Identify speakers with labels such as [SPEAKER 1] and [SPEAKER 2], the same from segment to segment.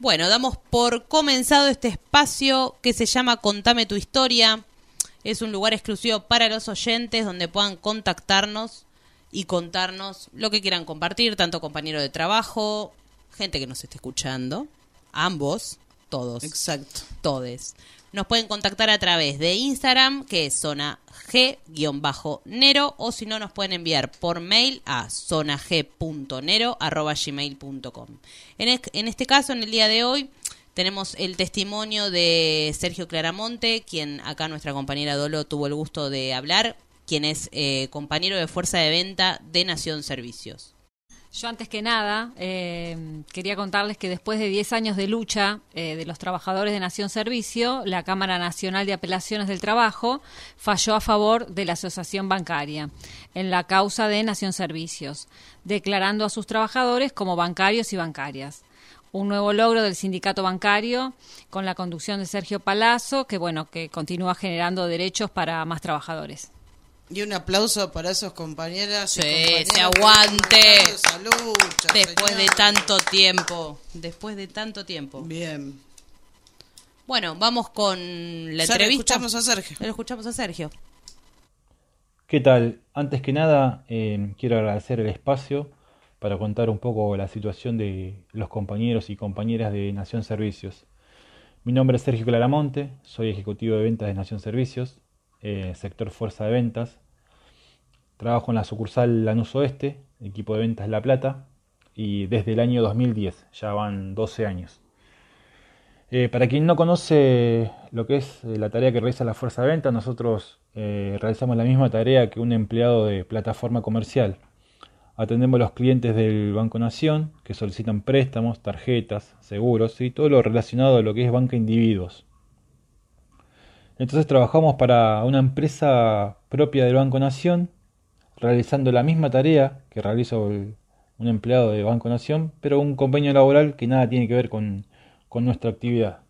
[SPEAKER 1] Bueno, damos por comenzado este espacio que se llama Contame tu historia. Es un lugar exclusivo para los oyentes donde puedan contactarnos y contarnos lo que quieran compartir, tanto compañero de trabajo, gente que nos esté escuchando, ambos, todos.
[SPEAKER 2] Exacto.
[SPEAKER 1] Todes. Nos pueden contactar a través de Instagram, que es zona g-nero, o si no, nos pueden enviar por mail a zonag.nero.gmail.com. En, en este caso, en el día de hoy, tenemos el testimonio de Sergio Claramonte, quien acá nuestra compañera Dolo tuvo el gusto de hablar, quien es eh, compañero de fuerza de venta de Nación Servicios.
[SPEAKER 3] Yo antes que nada eh, quería contarles que después de 10 años de lucha eh, de los trabajadores de Nación Servicio, la Cámara Nacional de Apelaciones del Trabajo falló a favor de la Asociación Bancaria en la causa de Nación Servicios, declarando a sus trabajadores como bancarios y bancarias. Un nuevo logro del sindicato bancario con la conducción de Sergio Palazzo, que bueno, que continúa generando derechos para más trabajadores.
[SPEAKER 2] Y un aplauso para esos compañeras.
[SPEAKER 1] Sí, se aguante. Después de tanto tiempo. Después de tanto tiempo.
[SPEAKER 2] Bien.
[SPEAKER 1] Bueno, vamos con la entrevista.
[SPEAKER 2] Escuchamos a Sergio.
[SPEAKER 1] Lo escuchamos a Sergio.
[SPEAKER 4] ¿Qué tal? Antes que nada, eh, quiero agradecer el espacio para contar un poco la situación de los compañeros y compañeras de Nación Servicios. Mi nombre es Sergio Claramonte, soy ejecutivo de ventas de Nación Servicios eh, sector fuerza de ventas. Trabajo en la sucursal Lanús Oeste, equipo de ventas La Plata, y desde el año 2010, ya van 12 años. Eh, para quien no conoce lo que es eh, la tarea que realiza la fuerza de ventas, nosotros realizamos la misma tarea que un empleado de plataforma comercial. Atendemos a los clientes del Banco Nación que solicitan préstamos, tarjetas, seguros y todo lo relacionado a lo que es banca individuos. Entonces trabajamos para una empresa propia del Banco Nación, realizando la misma tarea que realiza un empleado de Banco Nación, pero un convenio laboral que nada tiene que ver con, nuestra actividad.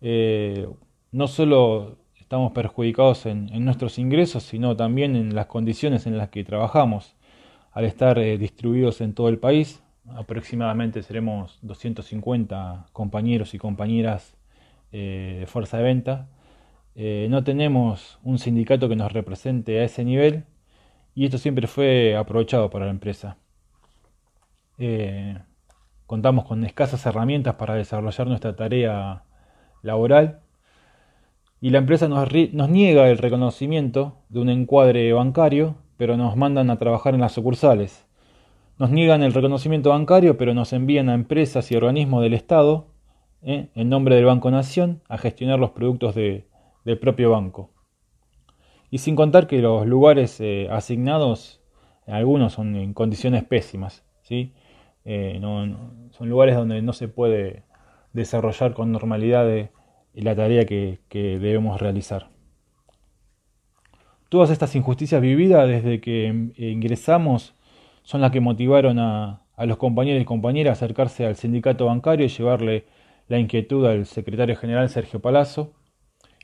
[SPEAKER 4] Eh, no solo estamos perjudicados en, nuestros ingresos, sino también en las condiciones en las que trabajamos. Al estar eh, distribuidos en todo el país, aproximadamente seremos 250 compañeros y compañeras eh, de fuerza de venta. Eh, no tenemos un sindicato que nos represente a ese nivel y esto siempre fue aprovechado por la empresa. Eh, contamos con escasas herramientas para desarrollar nuestra tarea laboral y la empresa nos niega el reconocimiento de un encuadre bancario, pero nos mandan a trabajar en las sucursales. Nos niegan el reconocimiento bancario, pero nos envían a empresas y organismos del Estado ¿eh? en nombre del Banco Nación a gestionar los productos del propio banco. Y sin contar que los lugares eh, asignados, algunos son en condiciones pésimas, ¿sí? Eh, son lugares donde no se puede desarrollar con normalidad la tarea que, debemos realizar. Todas estas injusticias vividas desde que ingresamos son las que motivaron a los compañeros y compañeras a acercarse al sindicato bancario y llevarle la inquietud al secretario general Sergio Palazzo,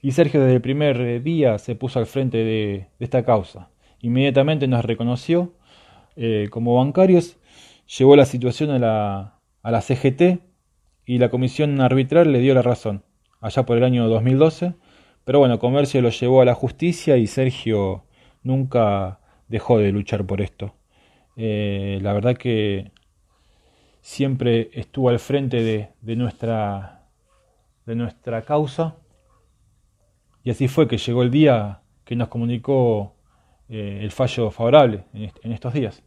[SPEAKER 4] y Sergio desde el primer día se puso al frente de, esta causa. Inmediatamente nos reconoció eh, como bancarios, llevó la situación a la, a la CGT y la comisión arbitral le dio la razón, allá por el año 2012, pero bueno, Comercio lo llevó a la justicia y Sergio nunca dejó de luchar por esto. Eh, la verdad que siempre estuvo al frente de, nuestra, de nuestra causa. Y así fue que llegó el día que nos comunicó eh, el fallo favorable en, estos días.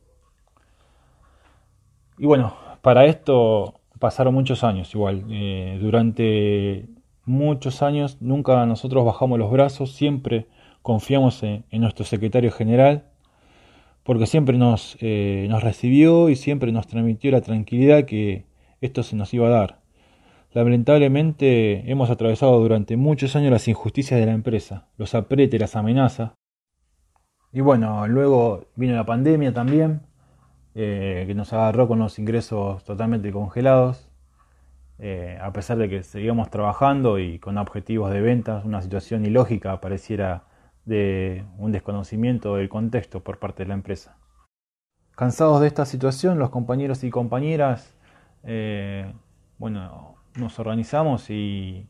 [SPEAKER 4] Y bueno, para esto pasaron muchos años igual. Eh, durante muchos años nunca nosotros bajamos los brazos, siempre confiamos en nuestro secretario general porque siempre nos, eh, nos recibió y siempre nos transmitió la tranquilidad que esto se nos iba a dar. Lamentablemente hemos atravesado durante muchos años las injusticias de la empresa, los apretes, las amenazas. Y bueno, luego vino la pandemia también, eh, que nos agarró con los ingresos totalmente congelados, eh, a pesar de que seguíamos trabajando y con objetivos de ventas, una situación ilógica pareciera de un desconocimiento del contexto por parte de la empresa. Cansados de esta situación, los compañeros y compañeras eh, bueno, nos organizamos y,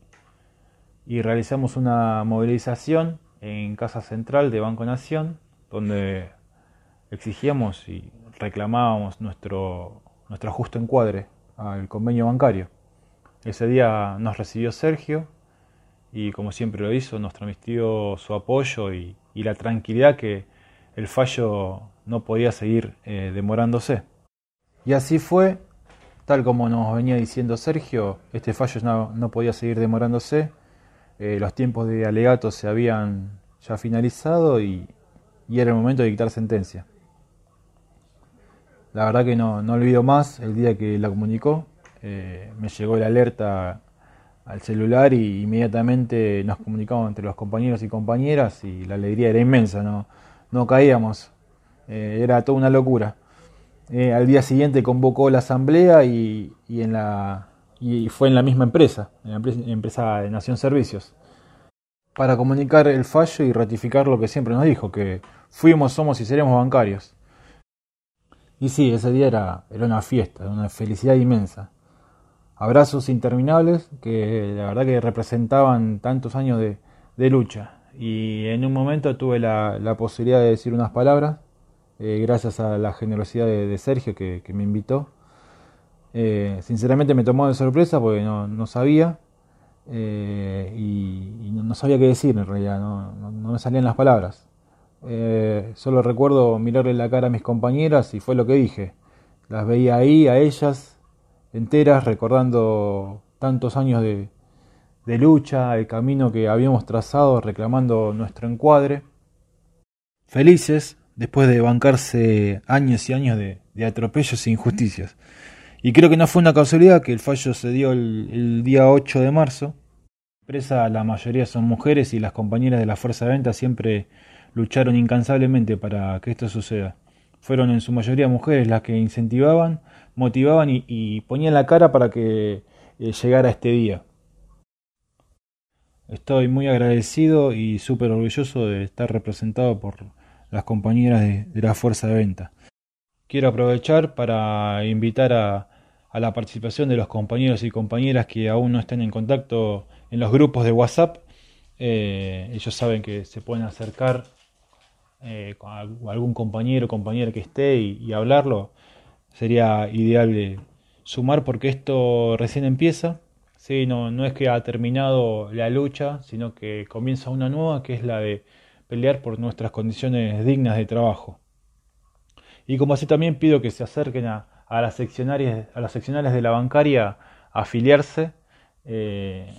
[SPEAKER 4] y realizamos una movilización en Casa Central de Banco Nación, donde exigíamos y reclamábamos nuestro, nuestro ajuste encuadre al convenio bancario. Ese día nos recibió Sergio y como siempre lo hizo, nos transmitió su apoyo y, la tranquilidad que el fallo no podía seguir eh, demorándose. Y así fue, tal como nos venía diciendo Sergio, este fallo no, podía seguir demorándose, eh, los tiempos de alegato se habían ya finalizado y, era el momento de dictar sentencia. La verdad que no, no olvido más el día que la comunicó, eh, me llegó la alerta al celular y inmediatamente nos comunicamos entre los compañeros y compañeras y la alegría era inmensa, no, no caíamos, eh, era toda una locura. Eh, al día siguiente convocó la asamblea y, y, en la, y fue en la misma empresa, en la empresa, empresa de Nación Servicios, para comunicar el fallo y ratificar lo que siempre nos dijo, que fuimos, somos y seremos bancarios. Y sí, ese día era, era una fiesta, una felicidad inmensa abrazos interminables que la verdad que representaban tantos años de, lucha. Y en un momento tuve la, posibilidad de decir unas palabras, eh, gracias a la generosidad de, Sergio que, me invitó. Eh, sinceramente me tomó de sorpresa porque no, sabía eh, y, no sabía qué decir en realidad, no, me salían las palabras. solo recuerdo mirarle la cara a mis compañeras y fue lo que dije. Las veía ahí, a ellas, enteras recordando tantos años de, lucha, el camino que habíamos trazado reclamando nuestro encuadre. Felices después de bancarse años y años de, atropellos e injusticias. Y creo que no fue una casualidad que el fallo se dio el, día 8 de marzo. Presa la mayoría son mujeres y las compañeras de la fuerza de venta siempre lucharon incansablemente para que esto suceda. Fueron en su mayoría mujeres las que incentivaban motivaban y, ponían la cara para que eh, llegara este día. Estoy muy agradecido y súper orgulloso de estar representado por las compañeras de, la fuerza de venta. Quiero aprovechar para invitar a, la participación de los compañeros y compañeras que aún no estén en contacto en los grupos de WhatsApp. Eh, ellos saben que se pueden acercar eh, con algún compañero o compañera que esté y hablarlo sería ideal de sumar porque esto recién empieza. ¿sí? No, no es que ha terminado la lucha, sino que comienza una nueva que es la de pelear por nuestras condiciones dignas de trabajo. Y como así también pido que se acerquen a, a las, seccionarias, a las seccionales de la bancaria a afiliarse eh,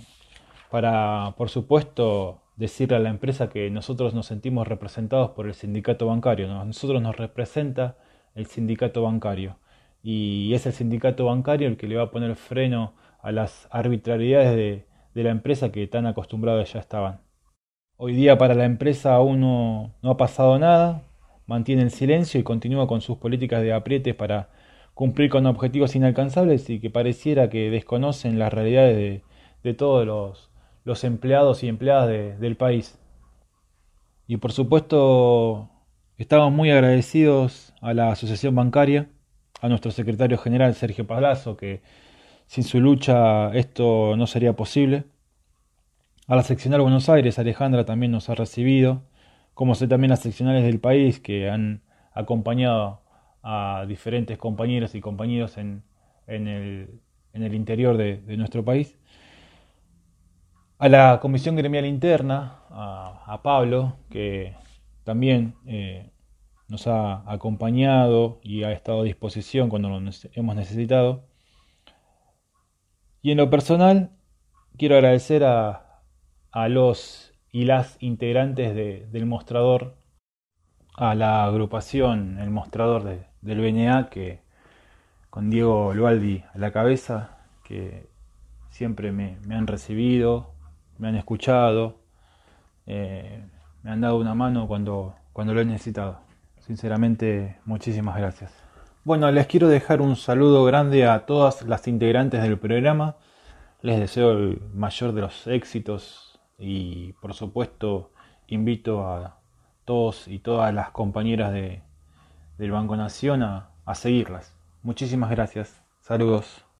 [SPEAKER 4] para, por supuesto, decirle a la empresa que nosotros nos sentimos representados por el sindicato bancario. Nosotros nos representa el sindicato bancario y es el sindicato bancario el que le va a poner freno a las arbitrariedades de, la empresa que tan acostumbrados ya estaban. Hoy día para la empresa aún no, ha pasado nada, mantiene el silencio y continúa con sus políticas de aprietes para cumplir con objetivos inalcanzables y que pareciera que desconocen las realidades de, todos los, empleados y empleadas del país. Y por supuesto estamos muy agradecidos a la Asociación Bancaria a nuestro secretario general Sergio Palazzo, que sin su lucha esto no sería posible. A la seccional Buenos Aires, Alejandra también nos ha recibido, como sé también las seccionales del país que han acompañado a diferentes compañeros y compañeros en, en, el, en el, interior de, nuestro país. A la Comisión Gremial Interna, a, Pablo, que también eh, nos ha acompañado y ha estado a disposición cuando lo hemos necesitado. Y en lo personal, quiero agradecer a, a los y las integrantes del mostrador, a la agrupación, el mostrador del BNA, que con Diego Lualdi a la cabeza, que siempre me, han recibido, me han escuchado, eh, me han dado una mano cuando, cuando lo he necesitado. Sinceramente, muchísimas gracias. Bueno, les quiero dejar un saludo grande a todas las integrantes del programa. Les deseo el mayor de los éxitos y por supuesto invito a todos y todas las compañeras de, del Banco Nación a seguirlas. Muchísimas gracias. Saludos.